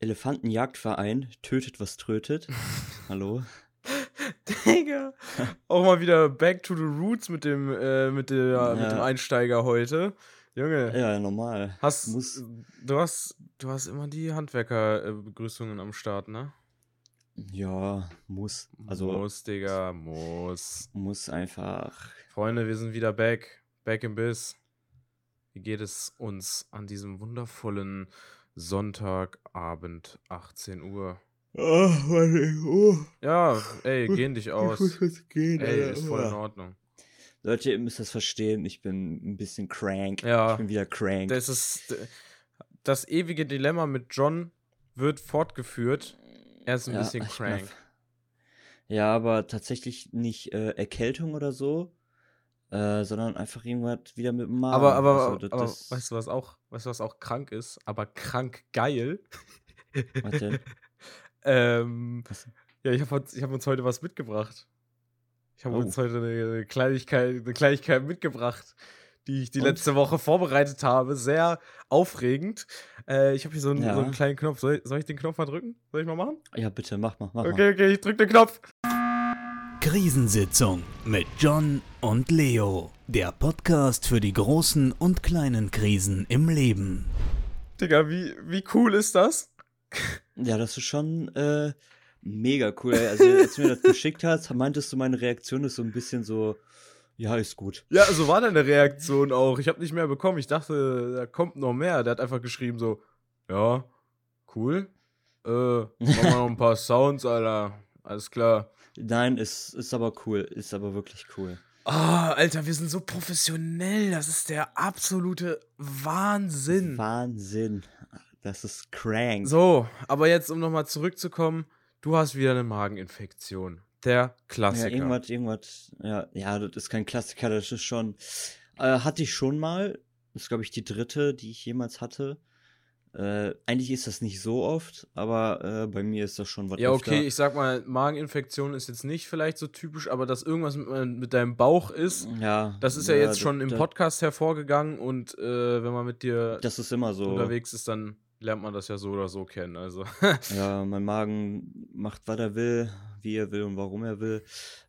Elefantenjagdverein tötet, was trötet. Hallo? Digga. Auch mal wieder back to the roots mit dem, äh, mit, der, ja. mit dem Einsteiger heute. Junge. Ja, normal. Hast, Muss. Du, hast, du hast immer die Handwerkerbegrüßungen am Start, ne? Ja, muss. Also, muss, Digga, muss. Muss einfach. Freunde, wir sind wieder back. Back im Biss. Wie geht es uns an diesem wundervollen Sonntagabend, 18 Uhr? Oh, warte, oh. Ja, ey, gehen dich aus. Ich muss gehen, ey, ist voll in Ordnung. Leute, ihr müsst das verstehen, ich bin ein bisschen crank. Ja. Ich bin wieder crank. Das ist das ewige Dilemma mit John wird fortgeführt. Er ist ein ja, bisschen crank. Ja, aber tatsächlich nicht äh, Erkältung oder so, äh, sondern einfach irgendwas wieder mit dem Magen. Aber, aber, also, aber weißt du, was auch, weißt du, was auch krank ist? Aber krank geil. Was denn? ähm, was? Ja, ich habe ich hab uns heute was mitgebracht. Ich habe oh. uns heute eine Kleinigkeit, eine Kleinigkeit mitgebracht, die ich die Und? letzte Woche vorbereitet habe. Sehr aufregend. Äh, ich habe hier so einen, ja. so einen, kleinen Knopf. Soll, soll, ich den Knopf mal drücken? Soll ich mal machen? Ja, bitte, mach mal. Mach okay, okay, ich drück den Knopf. Krisensitzung mit John und Leo. Der Podcast für die großen und kleinen Krisen im Leben. Digga, wie, wie cool ist das? Ja, das ist schon äh, mega cool. Also, als du mir das geschickt hast, meintest du, meine Reaktion ist so ein bisschen so, ja, ist gut. Ja, so war deine Reaktion auch. Ich habe nicht mehr bekommen. Ich dachte, da kommt noch mehr. Der hat einfach geschrieben so, ja, cool. Äh, machen wir noch ein paar Sounds, Alter. Alles klar. Nein, ist, ist aber cool. Ist aber wirklich cool. Oh, Alter, wir sind so professionell. Das ist der absolute Wahnsinn. Wahnsinn. Das ist crank. So, aber jetzt, um nochmal zurückzukommen, du hast wieder eine Mageninfektion. Der Klassiker. Ja, irgendwas, irgendwas. Ja, ja, das ist kein Klassiker, das ist schon. Äh, hatte ich schon mal. Das ist, glaube ich, die dritte, die ich jemals hatte. Äh, eigentlich ist das nicht so oft, aber äh, bei mir ist das schon was. Ja, okay, ich sag mal, Mageninfektion ist jetzt nicht vielleicht so typisch, aber dass irgendwas mit, mit deinem Bauch ist, ja, das ist ja, ja jetzt schon im Podcast hervorgegangen und äh, wenn man mit dir das ist immer so. unterwegs ist, dann lernt man das ja so oder so kennen. Also. ja, mein Magen macht, was er will, wie er will und warum er will.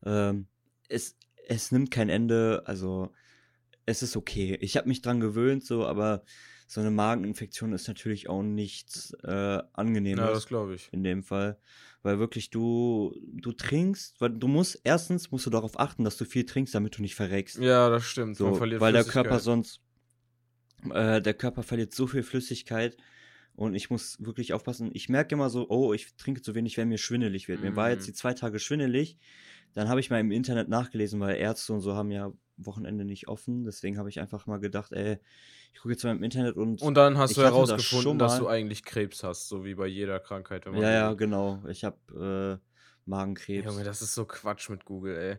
Ähm, es, es nimmt kein Ende, also es ist okay. Ich habe mich dran gewöhnt, so, aber so eine Mageninfektion ist natürlich auch nichts äh, Angenehmes. Ja, das glaube ich. In dem Fall. Weil wirklich du, du trinkst, weil du musst, erstens musst du darauf achten, dass du viel trinkst, damit du nicht verreckst. Ja, das stimmt. So, weil der Körper sonst, äh, der Körper verliert so viel Flüssigkeit und ich muss wirklich aufpassen. Ich merke immer so, oh, ich trinke zu wenig, wenn mir schwindelig wird. Mm. Mir war jetzt mhm. die zwei Tage schwindelig. Dann habe ich mal im Internet nachgelesen, weil Ärzte und so haben ja Wochenende nicht offen. Deswegen habe ich einfach mal gedacht, ey, ich gucke jetzt mal im Internet und. Und dann hast du herausgefunden, das dass du eigentlich Krebs hast, so wie bei jeder Krankheit. ja, ja, genau. Ich habe äh, Magenkrebs. Junge, das ist so Quatsch mit Google, ey.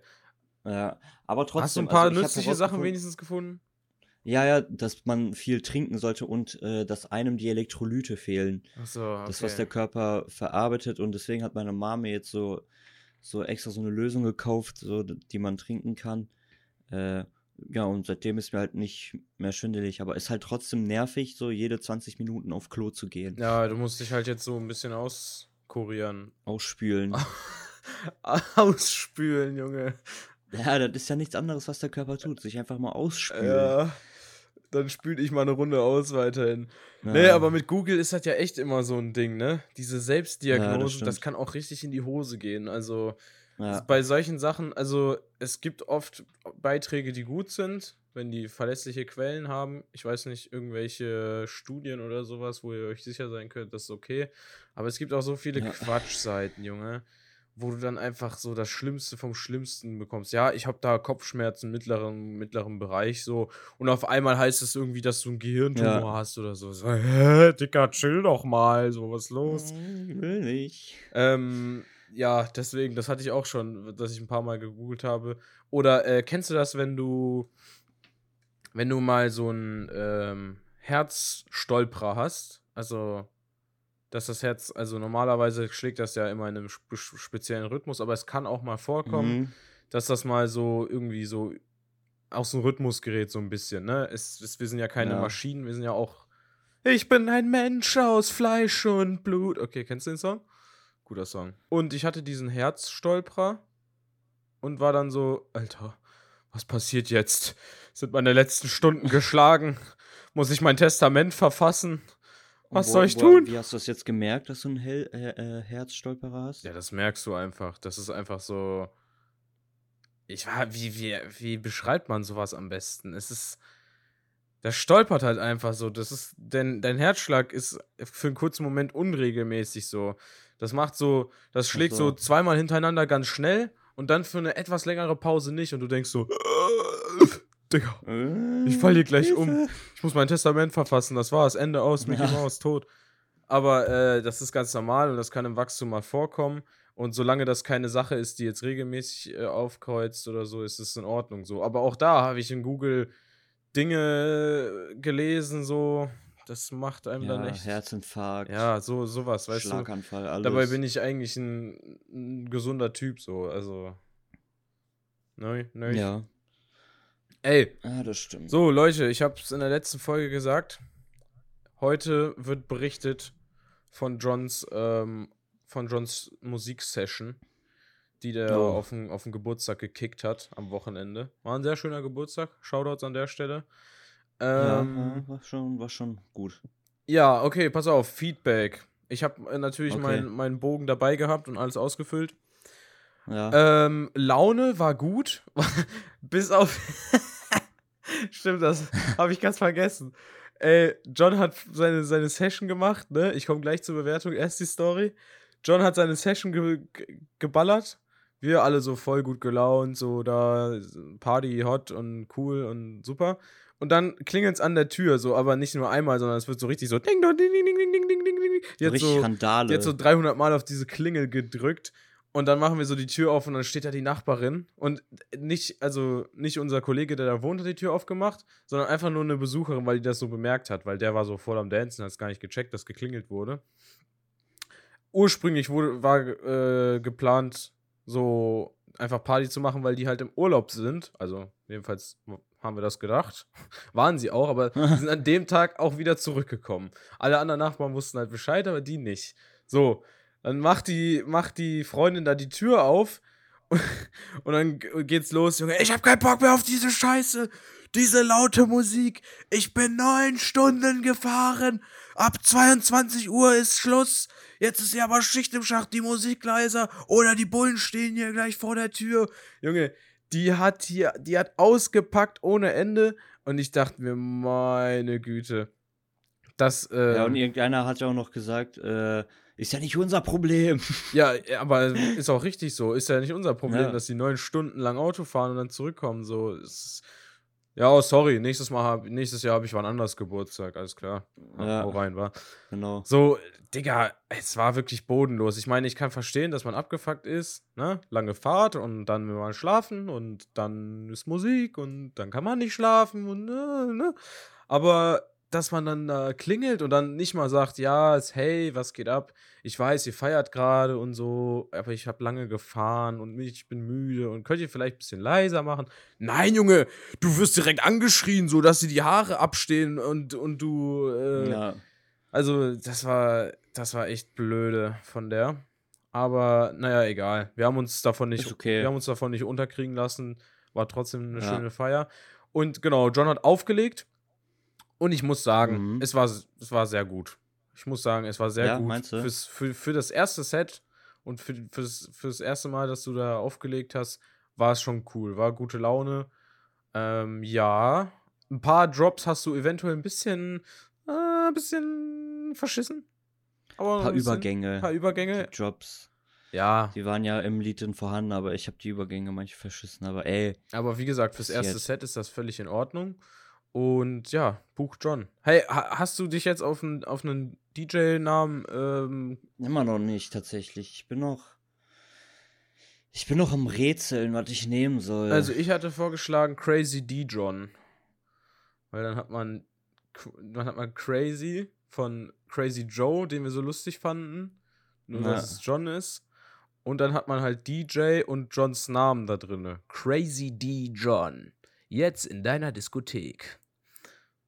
Ja, aber trotzdem. Hast du ein paar also, nützliche Sachen wenigstens gefunden? Ja, ja, dass man viel trinken sollte und äh, dass einem die Elektrolyte fehlen. Ach so, okay. Das, was der Körper verarbeitet und deswegen hat meine Mama jetzt so, so extra so eine Lösung gekauft, so, die man trinken kann. Äh, ja, und seitdem ist mir halt nicht mehr schwindelig, aber ist halt trotzdem nervig, so jede 20 Minuten auf Klo zu gehen. Ja, du musst dich halt jetzt so ein bisschen auskurieren. Ausspülen. Ausspülen, Junge. Ja, das ist ja nichts anderes, was der Körper tut. Sich einfach mal ausspülen. Ja, dann spüle ich mal eine Runde aus weiterhin. Ja. Nee, aber mit Google ist das ja echt immer so ein Ding, ne? Diese Selbstdiagnose, ja, das, das, kann auch richtig in die Hose gehen. Also ja. bei solchen Sachen, also es gibt oft Beiträge, die gut sind, wenn die verlässliche Quellen haben. Ich weiß nicht, irgendwelche Studien oder sowas, wo ihr euch sicher sein könnt, das ist okay. Aber es gibt auch so viele Quatschseiten, Junge wo du dann einfach so das Schlimmste vom Schlimmsten bekommst. Ja, ich habe da Kopfschmerzen im mittleren, mittleren Bereich so und auf einmal heißt es irgendwie, dass du einen Gehirntumor ja. hast oder so. so. Hä, Dicker, chill doch mal, so was los. Ich will nicht. Ähm, ja, deswegen, das hatte ich auch schon, dass ich ein paar Mal gegoogelt habe. Oder äh, kennst du das, wenn du, wenn du mal so einen ähm, Herzstolperer hast? Also dass das Herz, also normalerweise schlägt das ja immer in einem speziellen Rhythmus, aber es kann auch mal vorkommen, mhm. dass das mal so irgendwie so aus dem Rhythmus gerät, so ein bisschen, ne? Es, es wir sind ja keine ja. Maschinen, wir sind ja auch Ich bin ein Mensch aus Fleisch und Blut. Okay, kennst du den Song? Guter Song. Und ich hatte diesen Herzstolperer und war dann so, Alter, was passiert jetzt? Sind meine letzten Stunden geschlagen? Muss ich mein Testament verfassen? Was wo, soll ich wo, tun? Wie hast du das jetzt gemerkt, dass du einen Hel äh, äh, Herzstolperer hast? Ja, das merkst du einfach. Das ist einfach so. Ich war, wie, wie, wie beschreibt man sowas am besten? Es ist. Das stolpert halt einfach so. Das ist. Denn dein Herzschlag ist für einen kurzen Moment unregelmäßig so. Das macht so. Das schlägt so. so zweimal hintereinander ganz schnell und dann für eine etwas längere Pause nicht. Und du denkst so. Digga, ich fall hier gleich um. Ich muss mein Testament verfassen. Das war's. Ende aus. Mickey ja. Mouse tot. Aber äh, das ist ganz normal und das kann im Wachstum mal vorkommen. Und solange das keine Sache ist, die jetzt regelmäßig äh, aufkreuzt oder so, ist es in Ordnung so. Aber auch da habe ich in Google Dinge gelesen, so, das macht einem ja, dann echt. Herzinfarkt. Ja, so, sowas, weißt Schlaganfall, du. alles. Dabei bin ich eigentlich ein, ein gesunder Typ, so, also. Neu, neu. Ja. Ey. Ja, das stimmt. So, Leute, ich habe es in der letzten Folge gesagt. Heute wird berichtet von Johns ähm, von Johns Musiksession, die der oh. auf, den, auf den Geburtstag gekickt hat am Wochenende. War ein sehr schöner Geburtstag. Shoutouts an der Stelle. Ähm, ja, war schon, war schon gut. Ja, okay, pass auf, Feedback. Ich habe äh, natürlich okay. meinen mein Bogen dabei gehabt und alles ausgefüllt. Ja. Ähm, Laune war gut, bis auf. Stimmt, das habe ich ganz vergessen. Ey, John hat seine, seine Session gemacht, ne? Ich komme gleich zur Bewertung. Erst die Story. John hat seine Session ge geballert. Wir alle so voll gut gelaunt, so da Party hot und cool und super. Und dann klingelt es an der Tür, so, aber nicht nur einmal, sondern es wird so richtig so ding, ding, ding, ding, ding, ding, ding, ding, ding. Jetzt so, Randale. Jetzt so 300 Mal auf diese Klingel gedrückt. Und dann machen wir so die Tür auf und dann steht da die Nachbarin. Und nicht, also nicht unser Kollege, der da wohnt, hat die Tür aufgemacht, sondern einfach nur eine Besucherin, weil die das so bemerkt hat, weil der war so voll am Dancen, hat es gar nicht gecheckt, dass geklingelt wurde ursprünglich wurde, war äh, geplant, so einfach Party zu machen, weil die halt im Urlaub sind. Also, jedenfalls haben wir das gedacht. Waren sie auch, aber sie sind an dem Tag auch wieder zurückgekommen. Alle anderen Nachbarn wussten halt Bescheid, aber die nicht. So, dann macht die, macht die Freundin da die Tür auf und dann geht's los, Junge. Ich hab keinen Bock mehr auf diese Scheiße. Diese laute Musik. Ich bin neun Stunden gefahren. Ab 22 Uhr ist Schluss. Jetzt ist ja aber Schicht im Schacht, die Musik leiser. Oder die Bullen stehen hier gleich vor der Tür. Junge, die hat hier, die hat ausgepackt ohne Ende. Und ich dachte mir, meine Güte. Das, äh, ja, und irgendeiner hat ja auch noch gesagt, äh, ist ja nicht unser Problem. Ja, aber ist auch richtig so. Ist ja nicht unser Problem, ja. dass die neun Stunden lang Auto fahren und dann zurückkommen. So, ist, ja, oh, sorry, nächstes Mal hab, nächstes Jahr habe ich wann anders Geburtstag, alles klar. Ja, Wo rein war. Genau. So, Digga, es war wirklich bodenlos. Ich meine, ich kann verstehen, dass man abgefuckt ist, ne? Lange Fahrt und dann will man schlafen und dann ist Musik und dann kann man nicht schlafen und ne, ne? Aber dass man dann da klingelt und dann nicht mal sagt, ja, hey, was geht ab? Ich weiß, ihr feiert gerade und so, aber ich habe lange gefahren und ich bin müde und könnt ihr vielleicht ein bisschen leiser machen? Nein, Junge, du wirst direkt angeschrien, so dass dir die Haare abstehen und, und du. Äh, ja. Also, das war, das war echt blöde von der. Aber naja, egal. Wir haben uns davon nicht, okay. wir haben uns davon nicht unterkriegen lassen. War trotzdem eine ja. schöne Feier. Und genau, John hat aufgelegt und ich muss sagen, mhm. es, war, es war sehr gut. Ich muss sagen, es war sehr ja, gut. Meinst du? Fürs, für, für das erste Set und für, fürs, fürs erste Mal, dass du da aufgelegt hast, war es schon cool. War gute Laune. Ähm, ja. Ein paar Drops hast du eventuell ein bisschen, äh, ein bisschen verschissen. Aber ein paar bisschen, Übergänge. Ein paar Übergänge. Die Drops. Ja. Die waren ja im Lied vorhanden, aber ich habe die Übergänge manche verschissen. Aber ey. Aber wie gesagt, fürs erste Set ist das völlig in Ordnung. Und ja, Buch John. Hey, hast du dich jetzt auf einen, auf einen DJ-Namen? Ähm Immer noch nicht, tatsächlich. Ich bin noch. Ich bin noch am Rätseln, was ich nehmen soll. Also, ich hatte vorgeschlagen Crazy D. John. Weil dann hat man. Dann hat man Crazy von Crazy Joe, den wir so lustig fanden. Nur, Na. dass es John ist. Und dann hat man halt DJ und Johns Namen da drin. Crazy D. John. Jetzt in deiner Diskothek.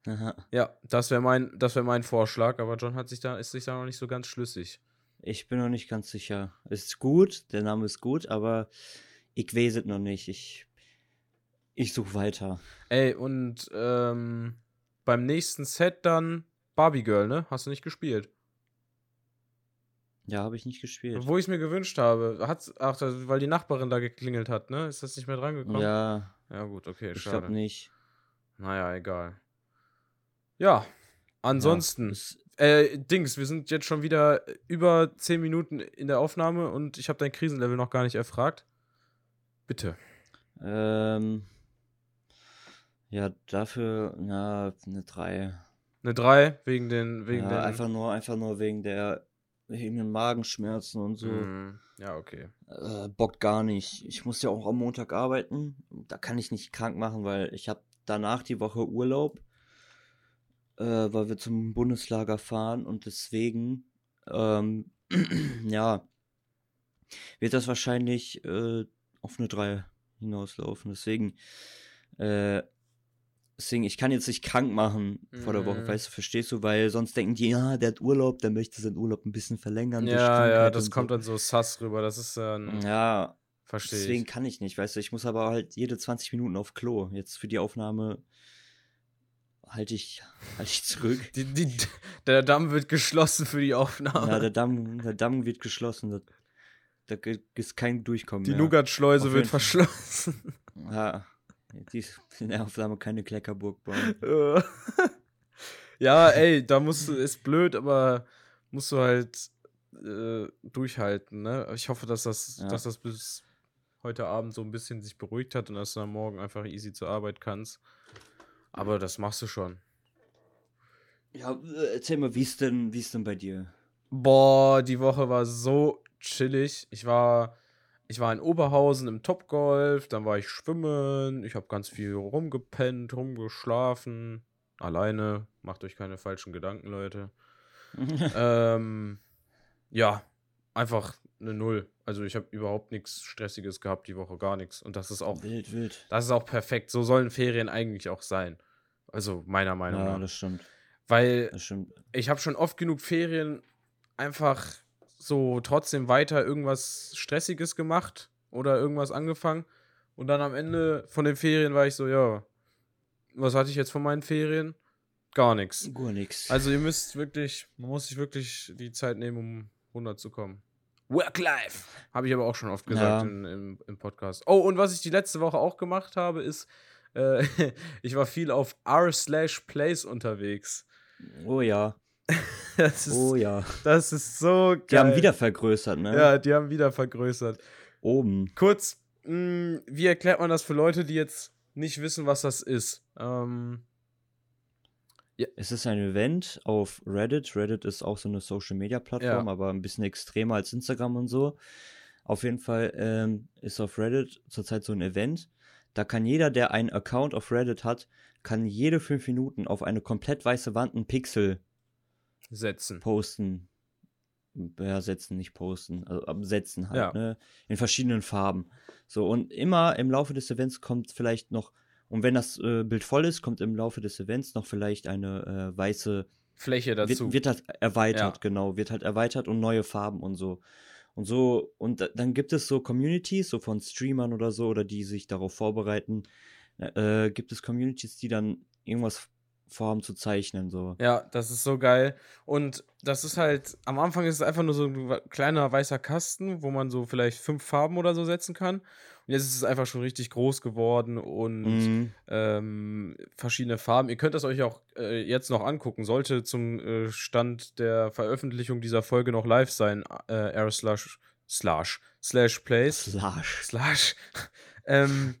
Aha. Ja, das wäre mein, wär mein Vorschlag, aber John hat sich da, ist sich da noch nicht so ganz schlüssig. Ich bin noch nicht ganz sicher. Ist gut, der Name ist gut, aber ich weiß es noch nicht. Ich, ich suche weiter. Ey, und ähm, beim nächsten Set dann Barbie Girl, ne? Hast du nicht gespielt? Ja, habe ich nicht gespielt. Wo ich es mir gewünscht habe. Hat's, ach, weil die Nachbarin da geklingelt hat, ne? Ist das nicht mehr drangekommen? Ja. Ja, gut, okay, ich schade. Ich glaube nicht. Naja, egal. Ja, ansonsten. Ja, äh, Dings, wir sind jetzt schon wieder über 10 Minuten in der Aufnahme und ich habe dein Krisenlevel noch gar nicht erfragt. Bitte. Ähm. Ja, dafür, ja, eine 3. Eine 3 wegen den. Wegen ja, den... einfach nur, einfach nur wegen der den Magenschmerzen und so. Mm, ja, okay. Äh, bockt gar nicht. Ich muss ja auch am Montag arbeiten. Da kann ich nicht krank machen, weil ich habe danach die Woche Urlaub, äh, weil wir zum Bundeslager fahren und deswegen, ähm, ja, wird das wahrscheinlich äh, auf eine 3 hinauslaufen. Deswegen äh, Deswegen, ich kann jetzt nicht krank machen vor der Woche, mhm. weißt du, verstehst du? Weil sonst denken die, ja, der hat Urlaub, der möchte seinen Urlaub ein bisschen verlängern. Ja, ja, das kommt so. dann so sass rüber, das ist dann. Ja, verstehe. Deswegen ich. kann ich nicht, weißt du, ich muss aber halt jede 20 Minuten auf Klo. Jetzt für die Aufnahme halte ich, halt ich zurück. Die, die, der Damm wird geschlossen für die Aufnahme. Ja, der Damm, der Damm wird geschlossen. Da, da ist kein Durchkommen. Die Nougat-Schleuse wird verschlossen. Ja. Die ist in der Aufnahme keine Kleckerburg bauen. ja, ey, da musst du, ist blöd, aber musst du halt äh, durchhalten, ne? Ich hoffe, dass das, ja. dass das bis heute Abend so ein bisschen sich beruhigt hat und dass du am Morgen einfach easy zur Arbeit kannst. Aber das machst du schon. Ja, äh, erzähl mal, wie ist denn, wie ist denn bei dir? Boah, die Woche war so chillig. Ich war ich war in Oberhausen im Topgolf, dann war ich schwimmen, ich habe ganz viel rumgepennt, rumgeschlafen, alleine, macht euch keine falschen Gedanken, Leute. ähm, ja, einfach eine Null. Also ich habe überhaupt nichts Stressiges gehabt die Woche, gar nichts. Und das ist auch wild, wild. Das ist auch perfekt. So sollen Ferien eigentlich auch sein. Also meiner Meinung nach. Ja, das stimmt. Weil das stimmt. ich habe schon oft genug Ferien einfach so trotzdem weiter irgendwas Stressiges gemacht oder irgendwas angefangen. Und dann am Ende von den Ferien war ich so, ja, was hatte ich jetzt von meinen Ferien? Gar nichts. Gar nichts. Also ihr müsst wirklich, man muss sich wirklich die Zeit nehmen, um runterzukommen. Work-Life! Habe ich aber auch schon oft gesagt ja. in, im, im, Podcast. Oh, und was ich die letzte Woche auch gemacht habe, ist, äh, ich war viel auf r/place unterwegs. Oh ja. ist, oh ja. Das ist so geil. Die haben wieder vergrößert, ne? Ja, die haben wieder vergrößert. Oben. Kurz, mh, hm, wie erklärt man das für Leute, die jetzt nicht wissen, was das ist? Ähm, ja. Es ist ein Event auf Reddit. Reddit ist auch so eine Social Media Plattform, ja. aber ein bisschen extremer als Instagram und so. Auf jeden Fall ähm, ist auf Reddit zurzeit so ein Event. Da kann jeder, der einen Account auf Reddit hat, kann jede fünf Minuten auf eine komplett weiße Wand einen Pixel setzen. Posten. Ja, setzen, nicht posten. Also setzen halt, ja. ne? In verschiedenen Farben. So, und immer im Laufe des Events kommt vielleicht noch, und wenn das äh, Bild voll ist, kommt im Laufe des Events noch vielleicht eine äh, weiße Fläche dazu. Wird, wird halt erweitert, ja. genau. Wird halt erweitert und neue Farben und so. Und so, und dann gibt es so Communities, so von Streamern oder so, oder die sich darauf vorbereiten, äh, gibt es Communities, die dann irgendwas Form zu zeichnen. So. Ja, das ist so geil. Und das ist halt, am Anfang ist es einfach nur so ein kleiner weißer Kasten, wo man so vielleicht fünf Farben oder so setzen kann. Und jetzt ist es einfach schon richtig groß geworden und mhm. ähm, verschiedene Farben. Ihr könnt das euch auch äh, jetzt noch angucken. Sollte zum äh, Stand der Veröffentlichung dieser Folge noch live sein. Äh, R slash slash slash plays. Slash. Slash. ähm,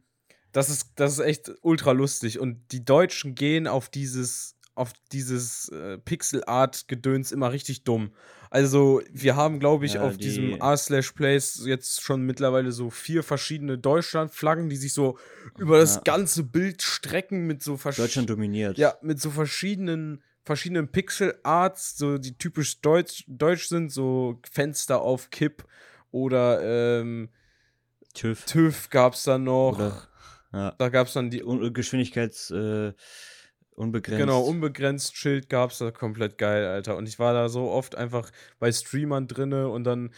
das ist, das ist echt ultra lustig. Und die Deutschen gehen auf dieses, auf dieses äh, Pixel-Art-Gedöns immer richtig dumm. Also, wir haben, glaube ich, ja, auf die... diesem R-Slash-Place jetzt schon mittlerweile so vier verschiedene Deutschland-Flaggen, die sich so über ja. das ganze Bild strecken mit so Deutschland dominiert. Ja, mit so verschiedenen verschiedenen Pixel-Arts, so die typisch deutsch, deutsch sind, so Fenster auf Kipp oder ähm, TÜV. TÜV gab es dann noch. Oder ja. Da gab es dann die Geschwindigkeits äh, Unbegrenzt. Genau, unbegrenzt Schild gab's da komplett geil, Alter. Und ich war da so oft einfach bei Streamern drinne und dann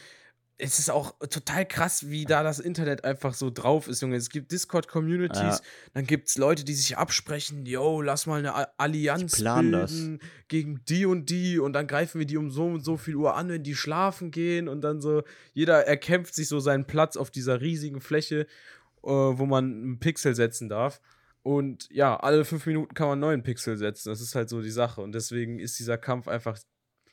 es ist auch total krass, wie da das Internet einfach so drauf ist, Junge. Es gibt Discord-Communities, ja. dann gibt es Leute, die sich absprechen, yo, lass mal eine Allianz bilden das. gegen die und die und dann greifen wir die um so und so viel Uhr an, wenn die schlafen gehen und dann so, jeder erkämpft sich so seinen Platz auf dieser riesigen Fläche, äh, wo man einen Pixel setzen darf. Und ja, alle fünf Minuten kann man einen neuen Pixel setzen. Das ist halt so die Sache. Und deswegen ist dieser Kampf einfach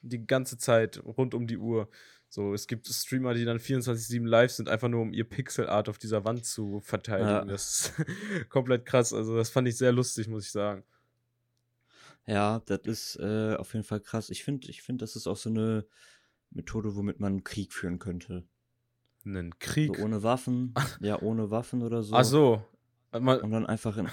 die ganze Zeit rund um die Uhr. So, es gibt Streamer, die dann 24-7 live sind, einfach nur um ihr Pixelart auf dieser Wand zu verteidigen. Ja. Das ist komplett krass. Also, das fand ich sehr lustig, muss ich sagen. Ja, das ist äh, auf jeden Fall krass. Ich finde, ich find, das ist auch so eine Methode, womit man Krieg führen könnte. Einen Krieg? So ohne Waffen. ja, ohne Waffen oder so. Ach so. Mal Und dann einfach in,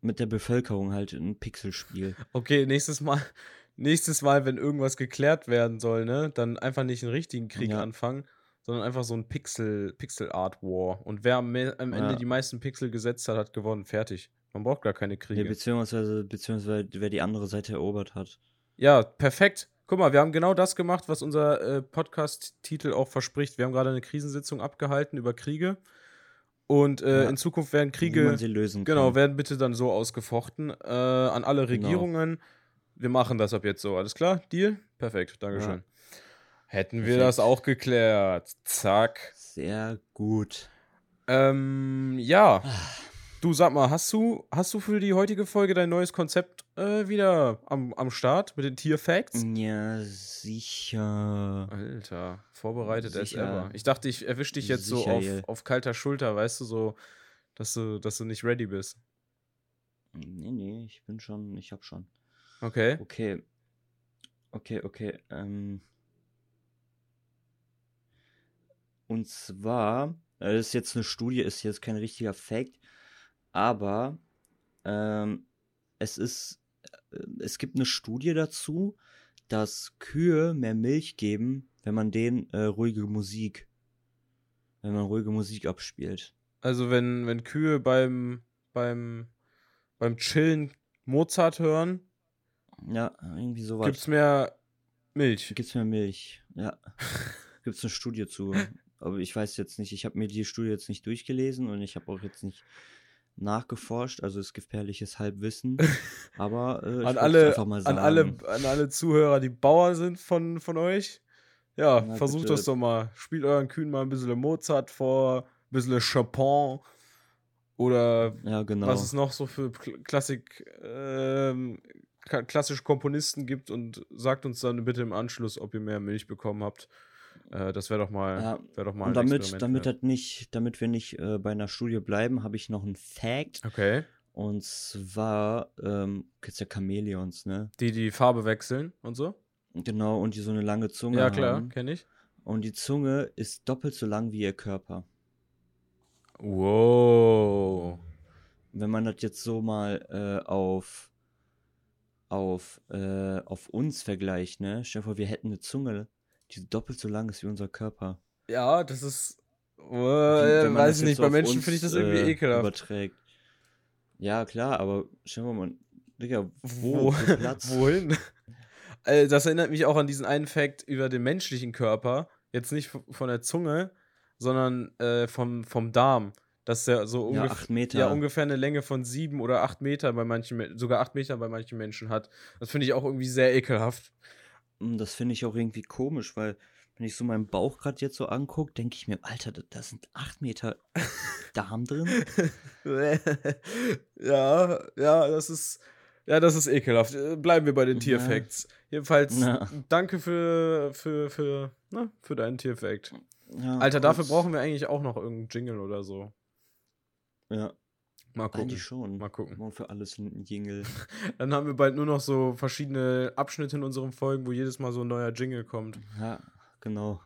mit der Bevölkerung halt ein Pixelspiel. Okay, nächstes Mal nächstes Mal, wenn irgendwas geklärt werden soll, ne, dann einfach nicht einen richtigen Krieg ja. anfangen, sondern einfach so ein Pixel, Pixel Art War. Und wer am, am Ende ja. die meisten Pixel gesetzt hat, hat gewonnen. Fertig. Man braucht gar keine Kriege. Ja, beziehungsweise, beziehungsweise wer die andere Seite erobert hat. Ja, perfekt. Guck mal, wir haben genau das gemacht, was unser äh, Podcast-Titel auch verspricht. Wir haben gerade eine Krisensitzung abgehalten über Kriege. Und äh, ja. in Zukunft werden Kriege. Wie man sie lösen genau, werden bitte dann so ausgefochten. Äh, an alle genau. Regierungen. Genau wir machen das ab jetzt so. Alles klar? Deal? Perfekt, Dankeschön. Ja. Hätten Perfekt. wir das auch geklärt. Zack. Sehr gut. Ähm, ja. Du sag mal, hast du, hast du für die heutige Folge dein neues Konzept äh, wieder am, am Start mit den Tier-Facts? Ja, sicher. Alter, vorbereitet sicher. as ever. Ich dachte, ich erwische dich jetzt sicher, so auf, auf kalter Schulter, weißt du, so, dass du, dass du nicht ready bist. Nee, nee, ich bin schon, ich hab schon. Okay. Okay. Okay, okay. Ähm. Und zwar, äh, das ist jetzt eine Studie, ist jetzt kein richtiger Fact, aber ähm, es ist, äh, es gibt eine Studie dazu, dass Kühe mehr Milch geben, wenn man denen äh, ruhige Musik, wenn man ruhige Musik abspielt. Also wenn, wenn Kühe beim, beim, beim Chillen Mozart hören, ja, irgendwie sowas. Gibt's mehr Milch? Gibt's mehr Milch, ja. Gibt's eine Studie zu. Aber ich weiß jetzt nicht, ich habe mir die Studie jetzt nicht durchgelesen und ich habe auch jetzt nicht nachgeforscht, also ist gefährliches Halbwissen. Aber äh, an, alle, an, alle, an alle Zuhörer, die Bauer sind von, von euch, ja, Na, versucht bitte. das doch mal. Spielt euren Kühen mal ein bisschen Mozart vor, ein bisschen Chopin oder ja, genau. was es noch so für Klassik, ähm, klassische Komponisten gibt und sagt uns dann bitte im Anschluss, ob ihr mehr Milch bekommen habt. Äh, das wäre doch mal, ja, wär doch mal und damit, damit, das nicht, damit wir nicht äh, bei einer Studie bleiben, habe ich noch einen Fact. Okay. Und zwar, ähm, kennst ja Chamäleons, ne? Die die Farbe wechseln und so? Genau, und die so eine lange Zunge Ja, klar, kenne ich. Und die Zunge ist doppelt so lang wie ihr Körper. Wow. Wenn man das jetzt so mal äh, auf auf, äh, auf uns vergleicht, ne? Stell dir vor, wir hätten eine Zunge, die doppelt so lang ist wie unser Körper. Ja, das ist. Oh, wie, weiß ich nicht, bei Menschen finde ich das irgendwie äh, ekelhaft. Überträgt. Ja, klar, aber stell dir mal, Digga, wo? wo Platz? Wohin? Also, das erinnert mich auch an diesen einen Fakt über den menschlichen Körper. Jetzt nicht von der Zunge, sondern äh, vom, vom Darm dass der so ja, ungef ja, ungefähr eine Länge von sieben oder acht Meter bei manchen, sogar acht Meter bei manchen Menschen hat. Das finde ich auch irgendwie sehr ekelhaft. Hm, das finde ich auch irgendwie komisch, weil wenn ich so meinen Bauch gerade jetzt so angucke, denke ich mir, Alter, da sind acht Meter Darm drin. ja, ja, das ist, ja, das ist ekelhaft. Äh, bleiben wir bei den Tierfacts. Jedenfalls, ja. danke für, für, für, na, für deinen Tierfact. Ja, Alter, dafür brauchen wir eigentlich auch noch irgendeinen Jingle oder so. Ja. Mal gucken. Eigentlich schon. Mal gucken. Morgen für alles ein Jingle. Dann haben wir bald nur noch so verschiedene Abschnitte in unseren Folgen, wo jedes Mal so ein neuer Jingle kommt. Ja, genau.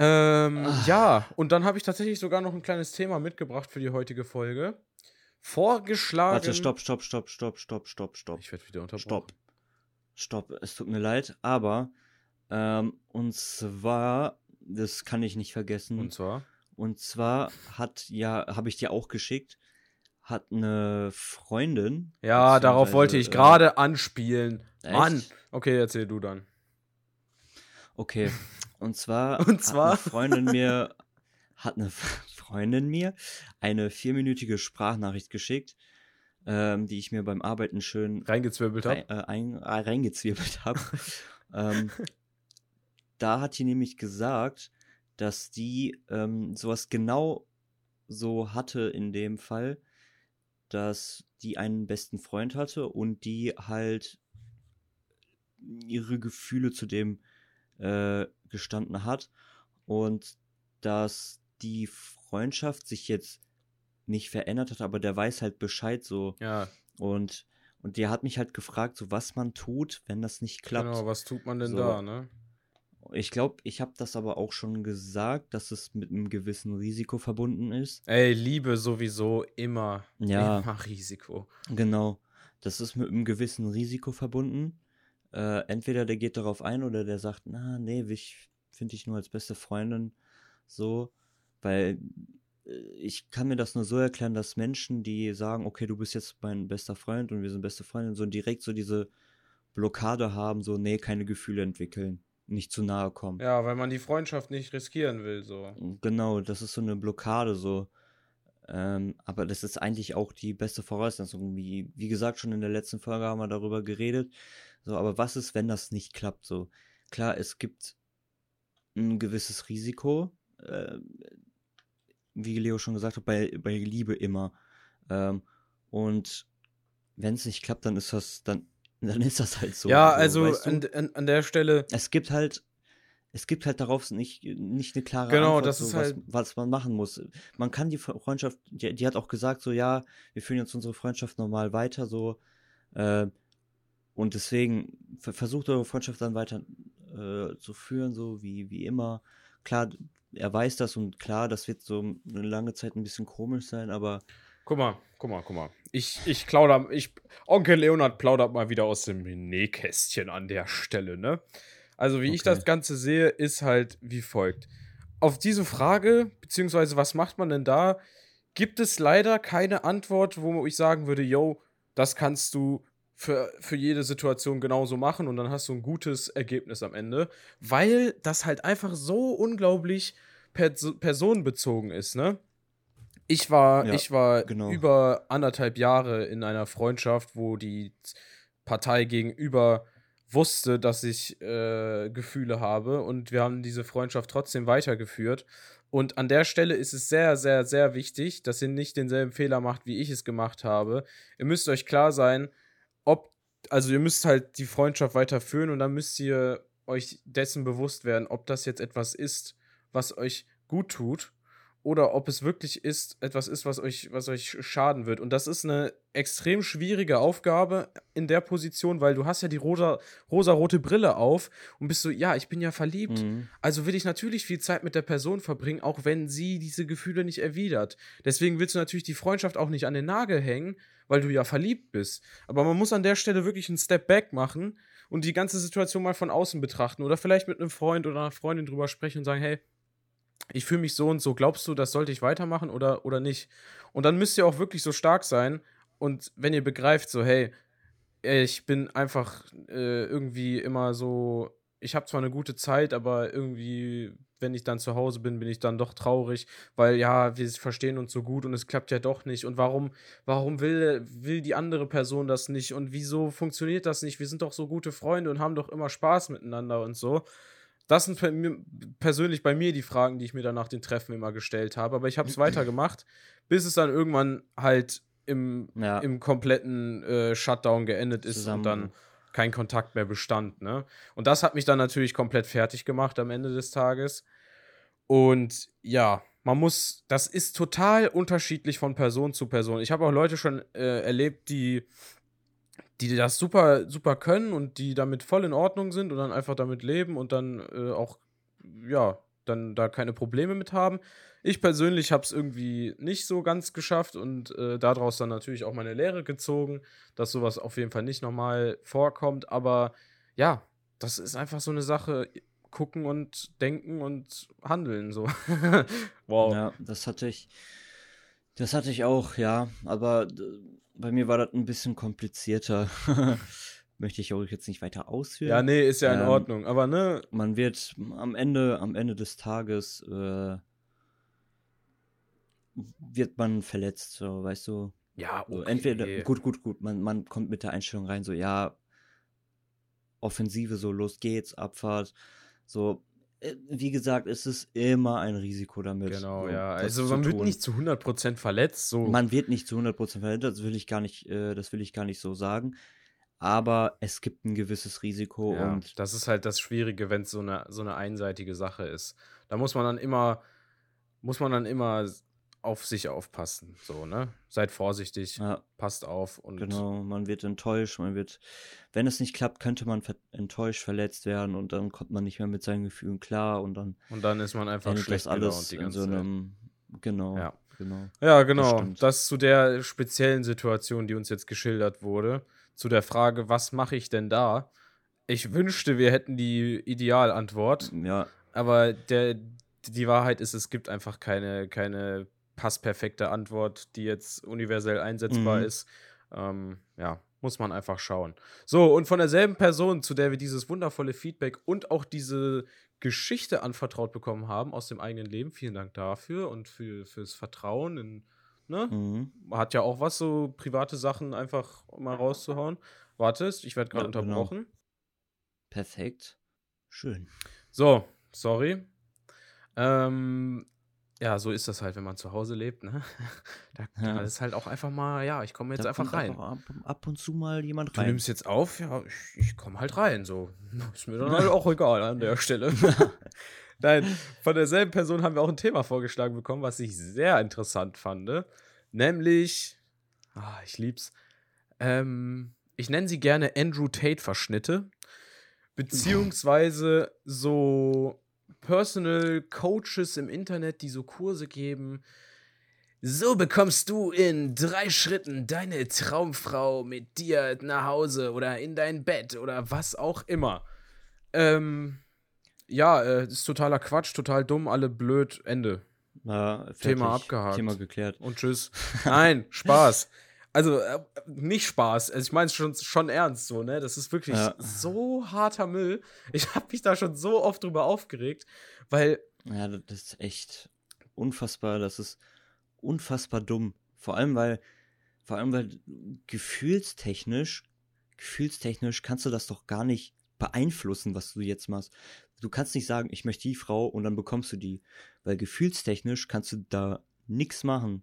Ähm, ah. ja, und dann habe ich tatsächlich sogar noch ein kleines Thema mitgebracht für die heutige Folge. Vorgeschlagen. Warte, stopp, stopp, stopp, stopp, stopp, stopp, stopp. Ich werde wieder unterbrochen. Stopp. Stopp, es tut mir leid, aber ähm, und zwar, das kann ich nicht vergessen. Und zwar? Und zwar hat ja, habe ich dir auch geschickt, hat eine Freundin. Ja, darauf wollte ich gerade äh, anspielen. Echt? Mann. Okay, erzähl du dann. Okay. Und zwar, Und zwar? hat eine Freundin mir hat eine Freundin mir eine vierminütige Sprachnachricht geschickt, ähm, die ich mir beim Arbeiten schön reingezwirbelt habe. Äh, äh, reingezwirbelt habe. ähm, da hat die nämlich gesagt, dass die ähm, sowas genau so hatte in dem Fall, dass die einen besten Freund hatte und die halt ihre Gefühle zu dem äh, gestanden hat und dass die Freundschaft sich jetzt nicht verändert hat, aber der weiß halt Bescheid so. Ja. Und und der hat mich halt gefragt, so was man tut, wenn das nicht klappt. Genau, was tut man denn so. da, ne? Ich glaube, ich habe das aber auch schon gesagt, dass es mit einem gewissen Risiko verbunden ist. Ey, Liebe sowieso immer. Ja. Immer Risiko. Genau. Das ist mit einem gewissen Risiko verbunden. Äh, entweder der geht darauf ein oder der sagt, na, nee, ich finde dich nur als beste Freundin. So. Weil äh, ich kann mir das nur so erklären, dass Menschen, die sagen, okay, du bist jetzt mein bester Freund und wir sind beste Freundin, so direkt so diese Blockade haben, so, nee, keine Gefühle entwickeln nicht zu nahe kommen. Ja, weil man die Freundschaft nicht riskieren will, so. Genau, das ist so eine Blockade, so. Ähm, aber das ist eigentlich auch die beste Voraussetzung. Wie, wie gesagt, schon in der letzten Folge haben wir darüber geredet. So, aber was ist, wenn das nicht klappt? So, klar, es gibt ein gewisses Risiko. Äh, wie Leo schon gesagt hat, bei, bei Liebe immer. Ähm, und wenn es nicht klappt, dann ist das, dann dann ist das halt so. Ja, also, also weißt du? an, an, an, der Stelle. Es gibt halt, es gibt halt darauf nicht, nicht eine klare genau, Antwort, das so, ist was, halt was man machen muss. Man kann die Freundschaft, die, die, hat auch gesagt, so ja, wir führen jetzt unsere Freundschaft normal weiter, so. Äh, und deswegen versucht eure Freundschaft dann weiter äh, zu führen, so wie, wie immer. Klar, er weiß das und klar, das wird so eine lange Zeit ein bisschen komisch sein, aber Guck mal, guck mal, guck mal. Ich, ich klauder, ich, Onkel Leonard plaudert mal wieder aus dem Nähkästchen an der Stelle, ne? Also, wie okay. ich das Ganze sehe, ist halt wie folgt. Auf diese Frage, beziehungsweise was macht man denn da, gibt es leider keine Antwort, wo ich sagen würde, yo, das kannst du für, für jede Situation genauso machen und dann hast du ein gutes Ergebnis am Ende, weil das halt einfach so unglaublich pers personenbezogen ist, ne? Ich war, ja, ich war genau. über anderthalb Jahre in einer Freundschaft, wo die Partei gegenüber wusste, dass ich äh, Gefühle habe und wir haben diese Freundschaft trotzdem weitergeführt. Und an der Stelle ist es sehr, sehr, sehr wichtig, dass ihr nicht denselben Fehler macht, wie ich es gemacht habe. Ihr müsst euch klar sein, ob, also ihr müsst halt die Freundschaft weiterführen und dann müsst ihr euch dessen bewusst werden, ob das jetzt etwas ist, was euch gut tut oder ob es wirklich ist, etwas ist, was euch, was euch schaden wird. Und das ist eine extrem schwierige Aufgabe in der Position, weil du hast ja die rosa, rosa-rote Brille auf und bist so, ja, ich bin ja verliebt. Mhm. Also will ich natürlich viel Zeit mit der Person verbringen, auch wenn sie diese Gefühle nicht erwidert. Deswegen willst du natürlich die Freundschaft auch nicht an den Nagel hängen, weil du ja verliebt bist. Aber man muss an der Stelle wirklich einen Step back machen und die ganze Situation mal von außen betrachten oder vielleicht mit einem Freund oder einer Freundin drüber sprechen und sagen, hey, ich fühle mich so und so, glaubst du, das sollte ich weitermachen oder, oder nicht? Und dann müsst ihr auch wirklich so stark sein und wenn ihr begreift, so, hey, ich bin einfach äh, irgendwie immer so, ich habe zwar eine gute Zeit, aber irgendwie, wenn ich dann zu Hause bin, bin ich dann doch traurig, weil ja, wir verstehen uns so gut und es klappt ja doch nicht. Und warum, warum will, will die andere Person das nicht? Und wieso funktioniert das nicht? Wir sind doch so gute Freunde und haben doch immer Spaß miteinander und so. Das sind persönlich bei mir die Fragen, die ich mir dann nach den Treffen immer gestellt habe. Aber ich habe es weitergemacht, bis es dann irgendwann halt im, ja. im kompletten äh, Shutdown geendet ist Zusammen. und dann kein Kontakt mehr bestand. Ne? Und das hat mich dann natürlich komplett fertig gemacht am Ende des Tages. Und ja, man muss, das ist total unterschiedlich von Person zu Person. Ich habe auch Leute schon äh, erlebt, die die das super, super können und die damit voll in Ordnung sind und dann einfach damit leben und dann äh, auch, ja, dann da keine Probleme mit haben. Ich persönlich habe es irgendwie nicht so ganz geschafft und äh, daraus dann natürlich auch meine Lehre gezogen, dass sowas auf jeden Fall nicht normal vorkommt. Aber ja, das ist einfach so eine Sache, gucken und denken und handeln so. wow. Ja, das hatte ich Das hatte ich auch, ja. Aber bei mir war das ein bisschen komplizierter. Möchte ich auch jetzt nicht weiter ausführen. Ja, nee, ist ja in ähm, Ordnung. Aber ne. Man wird am Ende, am Ende des Tages äh, wird man verletzt, so, weißt du. Ja, okay. So, entweder, gut, gut, gut, man, man kommt mit der Einstellung rein, so, ja, Offensive, so, los geht's, Abfahrt, so, wie gesagt, es ist immer ein Risiko damit. Genau, ja. Also man wird nicht zu 100% verletzt. So. Man wird nicht zu 100% verletzt, das will ich gar nicht, äh, das will ich gar nicht so sagen. Aber es gibt ein gewisses Risiko ja, und. Das ist halt das Schwierige, wenn es so eine, so eine einseitige Sache ist. Da muss man dann immer, muss man dann immer auf sich aufpassen. So, ne? Seid vorsichtig, ja. passt auf und. Genau, man wird enttäuscht, man wird, wenn es nicht klappt, könnte man ver enttäuscht, verletzt werden und dann kommt man nicht mehr mit seinen Gefühlen klar und dann. Und dann ist man einfach schlecht alles die ganze in so einem, Zeit. Genau. Ja. Genau. Ja, genau. Das, das zu der speziellen Situation, die uns jetzt geschildert wurde. Zu der Frage, was mache ich denn da? Ich wünschte, wir hätten die Idealantwort. Ja. Aber der, die Wahrheit ist, es gibt einfach keine, keine passperfekte Antwort, die jetzt universell einsetzbar mhm. ist. Ähm, ja, muss man einfach schauen. So, und von derselben Person, zu der wir dieses wundervolle Feedback und auch diese Geschichte anvertraut bekommen haben aus dem eigenen Leben, vielen Dank dafür und für, fürs Vertrauen. In, ne? Mhm. Hat ja auch was, so private Sachen einfach mal rauszuhauen. Wartest, ich werde gerade ja, genau. unterbrochen. Genau. Perfekt. Schön. So, sorry. Ähm, ja, so ist das halt, wenn man zu Hause lebt, ne? Da, ja. da ist halt auch einfach mal, ja, ich komme jetzt da einfach rein. Ab, ab, und zu mal jemand rein. Du nimmst jetzt auf, ja, ich, ich komme halt rein, so. Ist mir dann halt auch egal an der Stelle. Nein, von derselben Person haben wir auch ein Thema vorgeschlagen bekommen, was ich sehr interessant fand. Nämlich, ah, ich lieb's, ähm, ich nenne sie gerne Andrew Tate-Verschnitte. Beziehungsweise so Personal Coaches im Internet, die so Kurse geben. So bekommst du in drei Schritten deine Traumfrau mit dir nach Hause oder in dein Bett oder was auch immer. Ähm, ja, äh, ist totaler Quatsch, total dumm, alle blöd, Ende. Na, Thema abgehakt. Thema geklärt. Und tschüss. Nein, Spaß. Also äh, nicht Spaß. Also ich meine es schon, schon ernst so, ne? Das ist wirklich ja. so harter Müll. Ich habe mich da schon so oft drüber aufgeregt, weil. Ja, das ist echt unfassbar. Das ist unfassbar dumm. Vor allem, weil, vor allem, weil gefühlstechnisch, gefühlstechnisch kannst du das doch gar nicht beeinflussen, was du jetzt machst. Du kannst nicht sagen, ich möchte die Frau und dann bekommst du die. Weil gefühlstechnisch kannst du da nichts machen.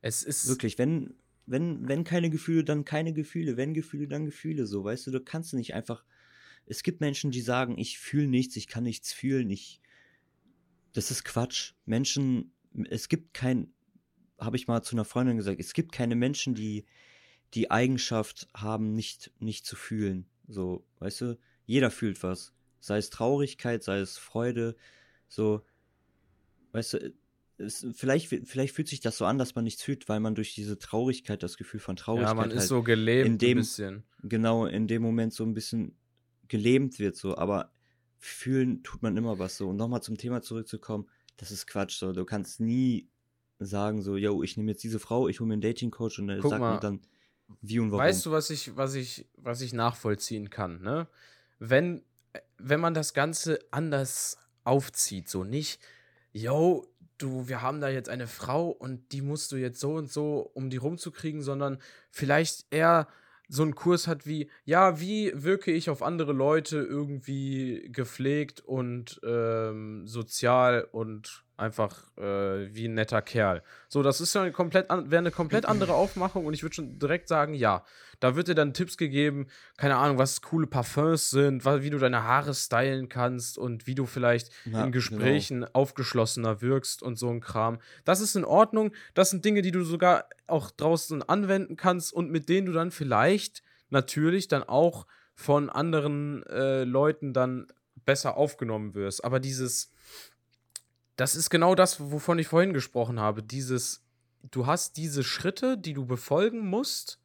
Es ist. Wirklich, wenn, wenn, wenn keine Gefühle, dann keine Gefühle. Wenn Gefühle, dann Gefühle. So, weißt du, du kannst nicht einfach. Es gibt Menschen, die sagen, ich fühle nichts, ich kann nichts fühlen, ich. Das ist Quatsch. Menschen, es gibt kein, habe ich mal zu einer Freundin gesagt, es gibt keine Menschen, die die Eigenschaft haben, nicht, nicht zu fühlen. So, weißt du, jeder fühlt was. Sei es Traurigkeit, sei es Freude, so, weißt du, es, vielleicht, vielleicht fühlt sich das so an, dass man nichts fühlt, weil man durch diese Traurigkeit, das Gefühl von Traurigkeit. Ja, man ist halt so gelähmt in dem, ein bisschen. Genau, in dem Moment so ein bisschen gelähmt wird, so, aber fühlen tut man immer was so. Und nochmal zum Thema zurückzukommen, das ist Quatsch, so. Du kannst nie sagen, so, yo, ich nehme jetzt diese Frau, ich hole mir einen Dating-Coach und er sagt mir dann, wie und warum. Weißt du, was ich, was ich, was ich nachvollziehen kann, ne? Wenn, wenn man das Ganze anders aufzieht, so nicht, yo, du, wir haben da jetzt eine Frau und die musst du jetzt so und so, um die rumzukriegen, sondern vielleicht eher so einen Kurs hat wie, ja, wie wirke ich auf andere Leute irgendwie gepflegt und ähm, sozial und einfach äh, wie ein netter Kerl. So, das ist ja eine komplett wäre eine komplett andere Aufmachung und ich würde schon direkt sagen, ja. Da wird dir dann Tipps gegeben, keine Ahnung, was coole Parfums sind, wie du deine Haare stylen kannst und wie du vielleicht ja, in Gesprächen genau. aufgeschlossener wirkst und so ein Kram. Das ist in Ordnung. Das sind Dinge, die du sogar auch draußen anwenden kannst und mit denen du dann vielleicht natürlich dann auch von anderen äh, Leuten dann besser aufgenommen wirst. Aber dieses das ist genau das, wovon ich vorhin gesprochen habe. Dieses, du hast diese Schritte, die du befolgen musst,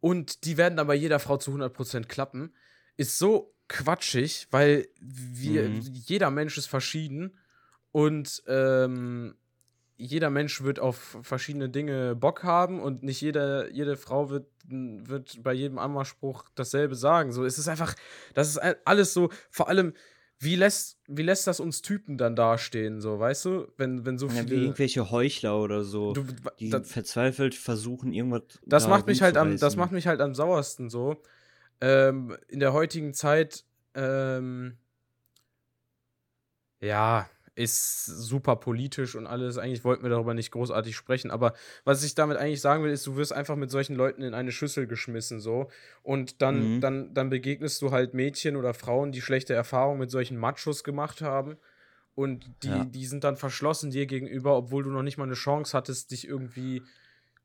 und die werden dann bei jeder Frau zu 100% klappen, ist so quatschig, weil wir, mhm. jeder Mensch ist verschieden und ähm, jeder Mensch wird auf verschiedene Dinge Bock haben und nicht jeder, jede Frau wird, wird bei jedem Anmachspruch dasselbe sagen. So, es ist einfach, das ist alles so, vor allem, wie lässt, wie lässt das uns Typen dann dastehen, so, weißt du? Wenn, wenn so viele. Ja, wie irgendwelche Heuchler oder so, du, die das, verzweifelt versuchen, irgendwas. Das da macht mich halt am, das macht mich halt am sauersten so. Ähm, in der heutigen Zeit, ähm, ja, ist super politisch und alles. Eigentlich wollten wir darüber nicht großartig sprechen. Aber was ich damit eigentlich sagen will, ist, du wirst einfach mit solchen Leuten in eine Schüssel geschmissen, so. Und dann, mhm. dann, dann begegnest du halt Mädchen oder Frauen, die schlechte Erfahrungen mit solchen Machos gemacht haben. Und die, ja. die sind dann verschlossen dir gegenüber, obwohl du noch nicht mal eine Chance hattest, dich irgendwie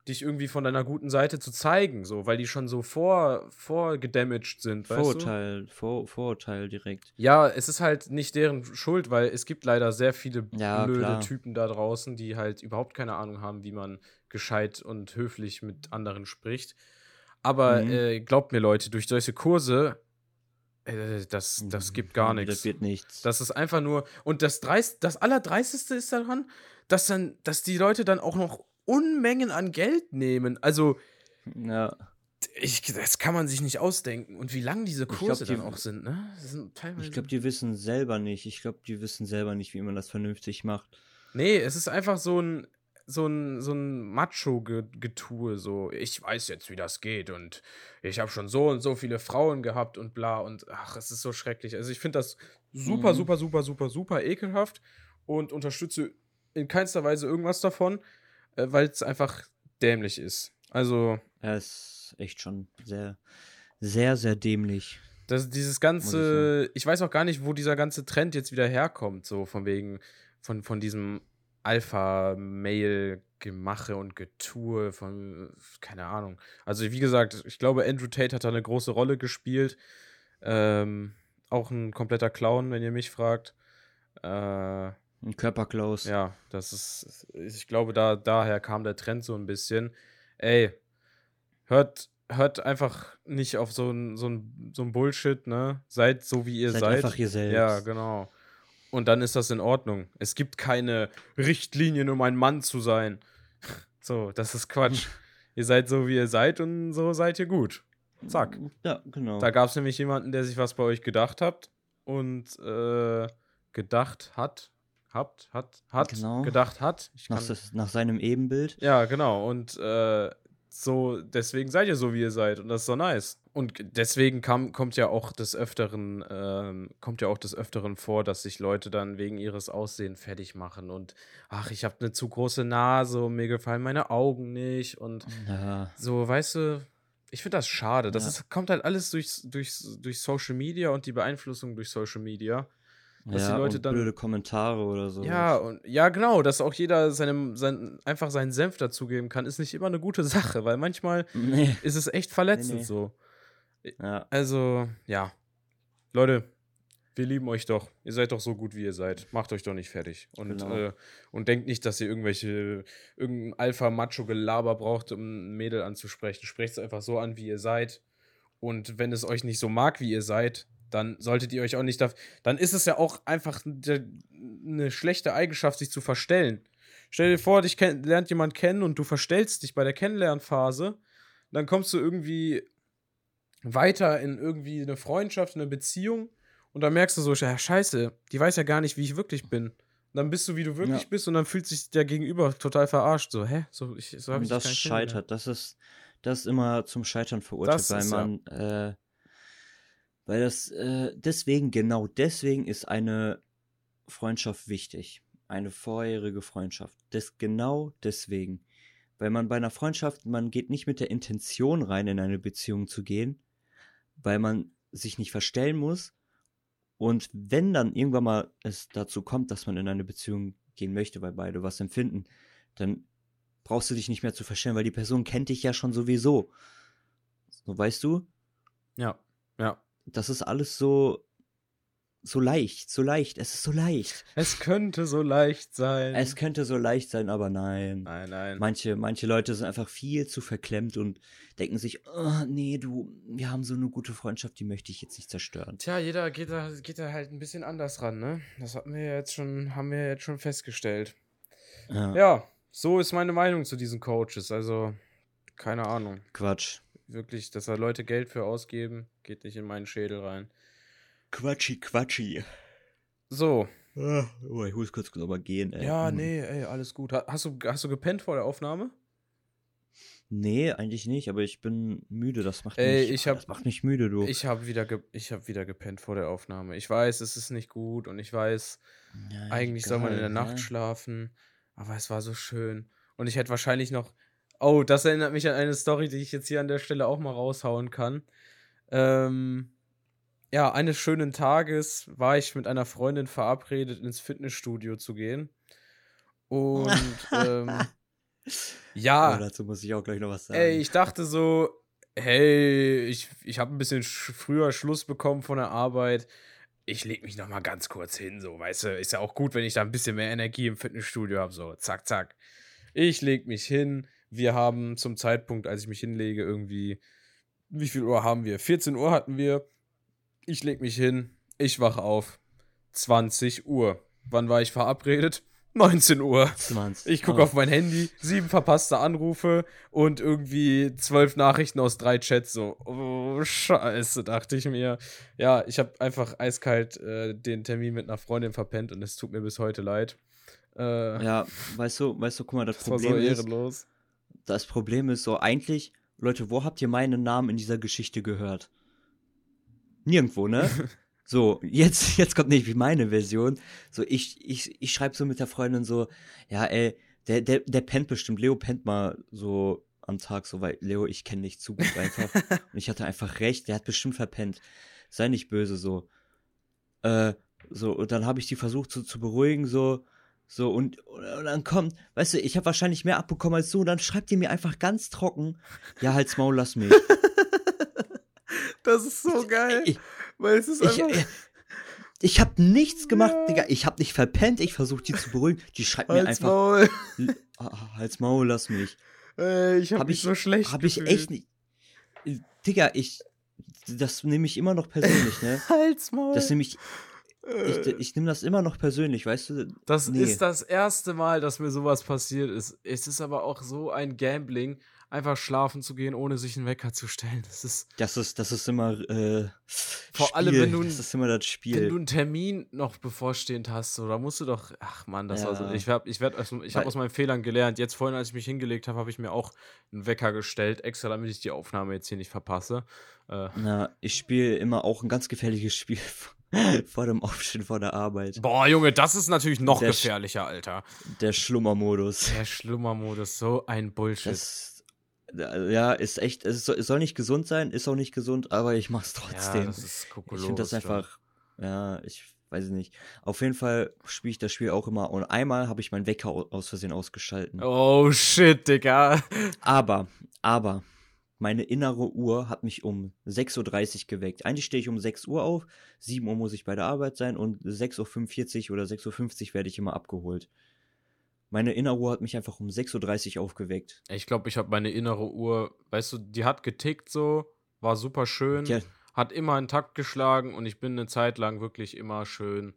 dich irgendwie von deiner guten Seite zu zeigen, so, weil die schon so vor, vorgedamaged sind, Vorurteil, Vor, Vorurteil direkt. Ja, es ist halt nicht deren Schuld, weil es gibt leider sehr viele ja, blöde klar. Typen da draußen, die halt überhaupt keine Ahnung haben, wie man gescheit und höflich mit anderen spricht. Aber mhm. äh, glaubt mir, Leute, durch solche Kurse äh, das, das gibt gar nichts. Das wird nichts. Das ist einfach nur. Und das, Dreist, das Allerdreisteste ist daran, dass dann, dass die Leute dann auch noch Unmengen an Geld nehmen. Also, ja. Ich, das kann man sich nicht ausdenken. Und wie lang diese Kurse glaub, die, dann auch sind, ne? Sind ich glaube, die wissen selber nicht. Ich glaube, die wissen selber nicht, wie man das vernünftig macht. Nee, es ist einfach so ein, so ein, so ein Macho-Getue, so, ich weiß jetzt, wie das geht und ich habe schon so und so viele Frauen gehabt und bla und ach, es ist so schrecklich. Also ich finde das super, mhm. super, super, super, super ekelhaft und unterstütze in keinster Weise irgendwas davon äh, weil es einfach dämlich ist. Also. Er ist echt schon sehr, sehr, sehr dämlich. Das, dieses ganze, ich, ich, weiß auch gar nicht, wo dieser ganze Trend jetzt wieder herkommt, so von wegen, von, von diesem Alpha-Mail-Gemache und Getue von, keine Ahnung. Also, wie gesagt, ich glaube, Andrew Tate hat da eine große Rolle gespielt. Ähm, auch ein kompletter Clown, wenn ihr mich fragt. Äh, Körperklaus. Ja, das ist, ich glaube, da, daher kam der Trend so ein bisschen. Ey, hört, hört einfach nicht auf so ein, so ein, so ein Bullshit, ne? Seid so, wie ihr seid. seid. einfach ihr selbst. Ja, genau. Und dann ist das in Ordnung. Es gibt keine Richtlinien, um ein Mann zu sein. So, das ist Quatsch. ihr seid so, wie ihr seid und so seid ihr gut. Zack. Ja, genau. Da gab es nämlich jemanden, der sich was bei euch gedacht hat und äh, gedacht hat, habt, hat, hat, genau. gedacht hat. Nach, das, nach, seinem Ebenbild. Ja, genau. Und äh, so, deswegen seid ihr so, wie ihr seid. Und das ist so nice. Und deswegen kam, kommt ja auch des Öfteren, ähm, kommt ja auch des Öfteren vor, dass sich Leute dann wegen ihres Aussehens fertig machen und ach, ich habe eine zu große Nase und mir gefallen meine Augen nicht und ja. so, weißt du, ich finde das schade. Das ja. ist, kommt halt alles durch, durch, durch Social Media und die Beeinflussung durch Social Media. Dass ja, die Leute dann. Blöde Kommentare oder so. Ja, und ja, genau, dass auch jeder seinem, sein, einfach seinen Senf dazugeben kann, ist nicht immer eine gute Sache, weil manchmal nee. ist es echt verletzend nee, nee. so. Ja. Also, ja. Leute, wir lieben euch doch. Ihr seid doch so gut, wie ihr seid. Macht euch doch nicht fertig. Und, genau. äh, und denkt nicht, dass ihr irgendwelche, irgendein Alpha-Macho-Gelaber braucht, um ein Mädel anzusprechen. Sprecht es einfach so an, wie ihr seid. Und wenn es euch nicht so mag, wie ihr seid, dann solltet ihr euch auch nicht dafür. Dann ist es ja auch einfach eine schlechte Eigenschaft, sich zu verstellen. Stell dir vor, dich lernt jemand kennen und du verstellst dich bei der Kennenlernphase. Dann kommst du irgendwie weiter in irgendwie eine Freundschaft, eine Beziehung und dann merkst du so, ja, scheiße, die weiß ja gar nicht, wie ich wirklich bin. Und dann bist du, wie du wirklich ja. bist und dann fühlt sich der Gegenüber total verarscht. So, hä? So, ich, so und das scheitert. Das ist, das ist immer zum Scheitern verurteilt, weil man ja. äh, weil das, äh, deswegen, genau deswegen ist eine Freundschaft wichtig. Eine vorherige Freundschaft. Das genau deswegen. Weil man bei einer Freundschaft, man geht nicht mit der Intention rein, in eine Beziehung zu gehen, weil man sich nicht verstellen muss. Und wenn dann irgendwann mal es dazu kommt, dass man in eine Beziehung gehen möchte, weil beide was empfinden, dann brauchst du dich nicht mehr zu verstellen, weil die Person kennt dich ja schon sowieso. So weißt du? Ja, ja das ist alles so so leicht, so leicht, es ist so leicht. Es könnte so leicht sein. Es könnte so leicht sein, aber nein. Nein, nein. Manche, manche Leute sind einfach viel zu verklemmt und denken sich, oh, nee, du, wir haben so eine gute Freundschaft, die möchte ich jetzt nicht zerstören. Tja, jeder geht da, geht da halt ein bisschen anders ran, ne? Das hatten wir jetzt schon, haben wir jetzt schon festgestellt. Ja. ja, so ist meine Meinung zu diesen Coaches. Also, keine Ahnung. Quatsch. Wirklich, dass da Leute Geld für ausgeben, geht nicht in meinen Schädel rein. Quatschi, Quatschi. So. Oh, ich muss kurz aber gehen, ey. Ja, hm. nee, ey, alles gut. Hast du, hast du gepennt vor der Aufnahme? Nee, eigentlich nicht, aber ich bin müde. Das macht, ey, mich, ich hab, das macht mich müde, du. Ich habe wieder, ge hab wieder gepennt vor der Aufnahme. Ich weiß, es ist nicht gut und ich weiß, ja, eigentlich egal, soll man in der? Nacht schlafen, aber es war so schön. Und ich hätte wahrscheinlich noch. Oh, das erinnert mich an eine Story, die ich jetzt hier an der Stelle auch mal raushauen kann. Ähm, ja, eines schönen Tages war ich mit einer Freundin verabredet, ins Fitnessstudio zu gehen. Und ähm, ja. Oh, dazu muss ich auch gleich noch was sagen. Ey, ich dachte so, hey, ich, ich habe ein bisschen sch früher Schluss bekommen von der Arbeit. Ich leg mich noch mal ganz kurz hin, so, weißt du, ist ja auch gut, wenn ich da ein bisschen mehr Energie im Fitnessstudio habe, so, zack, zack. Ich leg mich hin. Wir haben zum Zeitpunkt, als ich mich hinlege, irgendwie, wie viel Uhr haben wir? 14 Uhr hatten wir. Ich leg mich hin, ich wache auf. 20 Uhr. Wann war ich verabredet? 19 Uhr. 20. Ich gucke oh. auf mein Handy, sieben verpasste Anrufe und irgendwie zwölf Nachrichten aus drei Chats. So, oh, scheiße, dachte ich mir. Ja, ich habe einfach eiskalt äh, den Termin mit einer Freundin verpennt und es tut mir bis heute leid. Äh, ja, weißt du, weißt du, guck mal, das, das Problem war so ehrenlos. ist. Das Problem ist so, eigentlich, Leute, wo habt ihr meinen Namen in dieser Geschichte gehört? Nirgendwo, ne? so, jetzt, jetzt kommt nicht wie meine Version. So, ich, ich, ich schreibe so mit der Freundin so, ja, ey, der, der, der pennt bestimmt. Leo pennt mal so am Tag so, weil Leo, ich kenne dich zu gut einfach. und ich hatte einfach recht, der hat bestimmt verpennt. Sei nicht böse, so. Äh, so, und dann habe ich die versucht so, zu beruhigen, so, so, und, und dann kommt, weißt du, ich habe wahrscheinlich mehr abbekommen als so, und dann schreibt ihr mir einfach ganz trocken, ja, halt's Maul, lass mich. Das ist so geil. Ich, weil es ist einfach. Ich, ich habe nichts gemacht, ja. Digga. Ich habe nicht verpennt. Ich versuche die zu beruhigen. Die schreibt mir einfach. Maul. Halt's Maul, lass mich. Äh, ich habe hab mich ich, so schlecht. Habe ich echt nicht. Digga, ich. Das nehme ich immer noch persönlich, ne? Halt's Maul. Das nehme ich. Ich, äh. ich nehme das immer noch persönlich, weißt du? Das nee. ist das erste Mal, dass mir sowas passiert ist. Es ist aber auch so ein Gambling einfach schlafen zu gehen, ohne sich einen Wecker zu stellen. Das ist. Das ist, das ist immer. Äh, vor Spiel. allem, wenn du, das ist immer das Spiel. wenn du einen Termin noch bevorstehend hast, so, da musst du doch. Ach man, das ja. war so. Ich habe ich werd, ich hab aus meinen Fehlern gelernt. Jetzt vorhin, als ich mich hingelegt habe, habe ich mir auch einen Wecker gestellt, extra damit ich die Aufnahme jetzt hier nicht verpasse. Äh, Na, ich spiele immer auch ein ganz gefährliches Spiel vor dem Aufstehen vor der Arbeit. Boah, Junge, das ist natürlich noch der gefährlicher, Alter. Der Schlummermodus. Der Schlummermodus, so ein Bullshit. Das, ja, ist echt, es soll nicht gesund sein, ist auch nicht gesund, aber ich mach's trotzdem. Ja, das ist ich finde das einfach, ja. ja, ich weiß nicht. Auf jeden Fall spiele ich das Spiel auch immer und einmal habe ich meinen Wecker aus Versehen ausgeschalten. Oh shit, Digga. Aber, aber, meine innere Uhr hat mich um 6.30 Uhr geweckt. Eigentlich stehe ich um 6 Uhr auf, 7 Uhr muss ich bei der Arbeit sein und 6.45 Uhr oder 6.50 Uhr werde ich immer abgeholt. Meine innere Uhr hat mich einfach um 6.30 Uhr aufgeweckt. Ich glaube, ich habe meine innere Uhr, weißt du, die hat getickt so, war super schön, ja. hat immer einen Takt geschlagen und ich bin eine Zeit lang wirklich immer schön,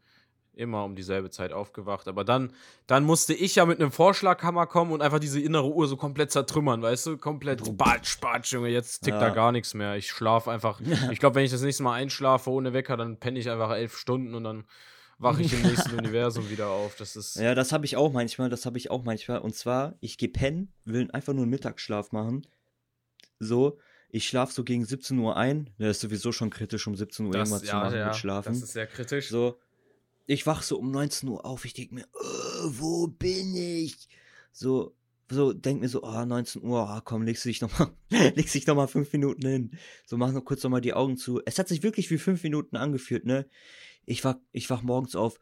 immer um dieselbe Zeit aufgewacht. Aber dann, dann musste ich ja mit einem Vorschlaghammer kommen und einfach diese innere Uhr so komplett zertrümmern, weißt du? Komplett batsch, batsch, Junge, jetzt tickt ja. da gar nichts mehr. Ich schlafe einfach. Ich glaube, wenn ich das nächste Mal einschlafe ohne Wecker, dann penne ich einfach elf Stunden und dann wache ich im nächsten Universum wieder auf. Das ist. Ja, das habe ich auch manchmal, das habe ich auch manchmal. Und zwar, ich gehe pennen, will einfach nur einen Mittagsschlaf machen. So, ich schlafe so gegen 17 Uhr ein. Das ist sowieso schon kritisch, um 17 Uhr das, irgendwas ja, zu machen ja, mit Schlafen. Das ist sehr kritisch. So, ich wache so um 19 Uhr auf. Ich denke mir, oh, wo bin ich? So, so denk mir so, oh, 19 Uhr, oh, komm, legst du dich nochmal, legst dich nochmal fünf Minuten hin. So, mach noch kurz nochmal die Augen zu. Es hat sich wirklich wie fünf Minuten angefühlt, ne? Ich wach, ich wach morgens auf,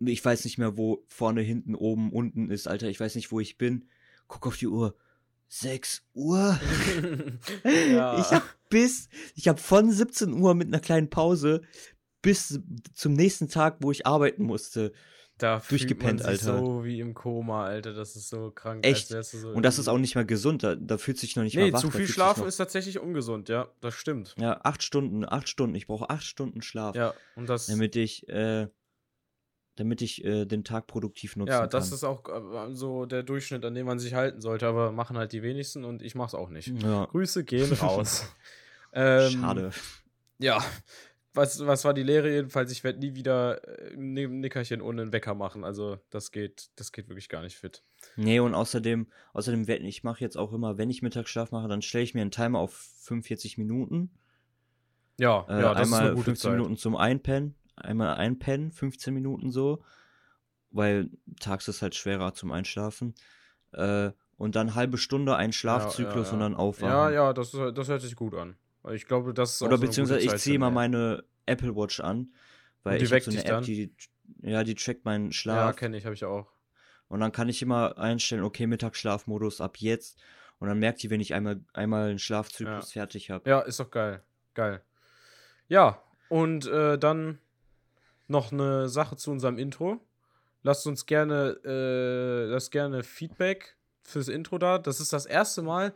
ich weiß nicht mehr, wo vorne, hinten, oben, unten ist, Alter. Ich weiß nicht, wo ich bin. Guck auf die Uhr. 6 Uhr. ja. Ich hab bis, ich hab von 17 Uhr mit einer kleinen Pause bis zum nächsten Tag, wo ich arbeiten musste, da durchgepennt, Alter. So wie im Koma, Alter. Das ist so krank. Echt? So und das ist auch nicht mehr gesund. Da, da fühlt sich noch nicht nee, mal wach. zu viel Schlafen ist tatsächlich ungesund, ja. Das stimmt. Ja, acht Stunden, acht Stunden. Ich brauche acht Stunden Schlaf. Ja, und das. Damit ich, äh, damit ich äh, den Tag produktiv nutzen kann. Ja, das kann. ist auch äh, so der Durchschnitt, an dem man sich halten sollte, aber machen halt die wenigsten und ich mach's auch nicht. Ja. Grüße gehen raus. ähm, Schade. Ja, was, was war die Lehre jedenfalls? Ich werde nie wieder äh, ein Nickerchen ohne einen Wecker machen. Also das geht, das geht wirklich gar nicht fit. Nee, und außerdem, außerdem ich mache jetzt auch immer, wenn ich Mittagsschlaf mache, dann stelle ich mir einen Timer auf 45 Minuten. Ja, äh, ja, das einmal ist eine gute 15 Zeit. Minuten zum Einpennen, einmal einpennen, 15 Minuten so, weil tags ist halt schwerer zum Einschlafen. Äh, und dann halbe Stunde ein Schlafzyklus ja, ja, ja. und dann aufwachen. Ja, ja, das, das hört sich gut an. Ich glaube, das ist Oder so beziehungsweise ich ziehe mal meine Apple Watch an, weil ich habe so eine App, die, ja, die trackt meinen Schlaf. Ja, kenne ich, habe ich auch. Und dann kann ich immer einstellen, okay, Mittagsschlafmodus ab jetzt. Und dann merkt die, wenn ich einmal, einmal einen Schlafzyklus ja. fertig habe. Ja, ist doch geil. Geil. Ja, und äh, dann noch eine Sache zu unserem Intro. Lasst uns gerne, äh, lasst gerne Feedback fürs Intro da. Das ist das erste Mal,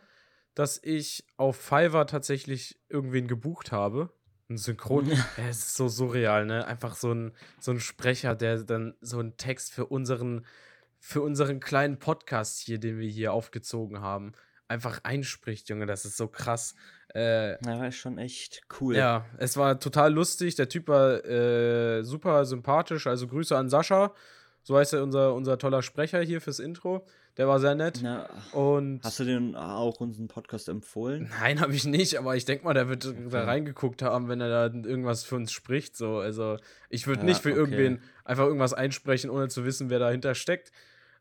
dass ich auf Fiverr tatsächlich irgendwen gebucht habe. Ein Synchron. es ist so surreal, ne? Einfach so ein, so ein Sprecher, der dann so einen Text für unseren, für unseren kleinen Podcast hier, den wir hier aufgezogen haben, einfach einspricht, Junge. Das ist so krass. Äh, ja, war schon echt cool. Ja, es war total lustig. Der Typ war äh, super sympathisch. Also Grüße an Sascha. So heißt er unser, unser toller Sprecher hier fürs Intro. Der war sehr nett. Na, und hast du den auch unseren Podcast empfohlen? Nein, habe ich nicht, aber ich denke mal, der wird okay. da reingeguckt haben, wenn er da irgendwas für uns spricht. So. Also ich würde ja, nicht für okay. irgendwen einfach irgendwas einsprechen, ohne zu wissen, wer dahinter steckt.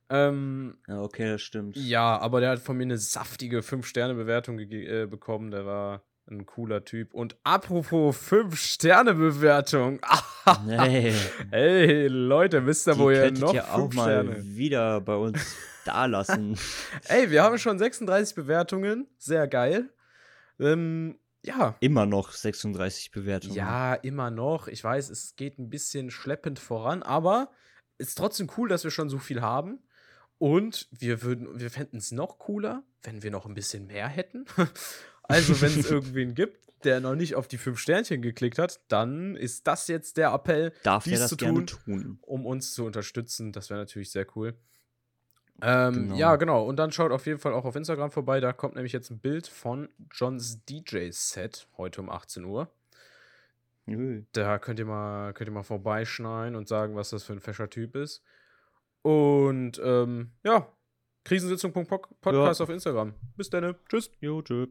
Ähm, ja, okay, das stimmt. Ja, aber der hat von mir eine saftige 5-Sterne-Bewertung äh, bekommen. Der war ein cooler Typ. Und apropos 5-Sterne-Bewertung. hey. hey, Leute, wisst ihr, wo ihr noch ihr auch Sterne? mal wieder bei uns da lassen. Ey, wir haben schon 36 Bewertungen. Sehr geil. Ähm, ja. Immer noch 36 Bewertungen. Ja, immer noch. Ich weiß, es geht ein bisschen schleppend voran, aber es ist trotzdem cool, dass wir schon so viel haben. Und wir würden, wir fänden es noch cooler, wenn wir noch ein bisschen mehr hätten. also, wenn es irgendwen gibt, der noch nicht auf die fünf Sternchen geklickt hat, dann ist das jetzt der Appell, Darf dies zu tun, tun, um uns zu unterstützen. Das wäre natürlich sehr cool. Ähm, genau. Ja, genau. Und dann schaut auf jeden Fall auch auf Instagram vorbei. Da kommt nämlich jetzt ein Bild von Johns DJ-Set heute um 18 Uhr. Mhm. Da könnt ihr, mal, könnt ihr mal vorbeischneiden und sagen, was das für ein fescher Typ ist. Und ähm, ja, Krisensitzung.podcast ja. auf Instagram. Bis dann. Tschüss. Jo, tschüss.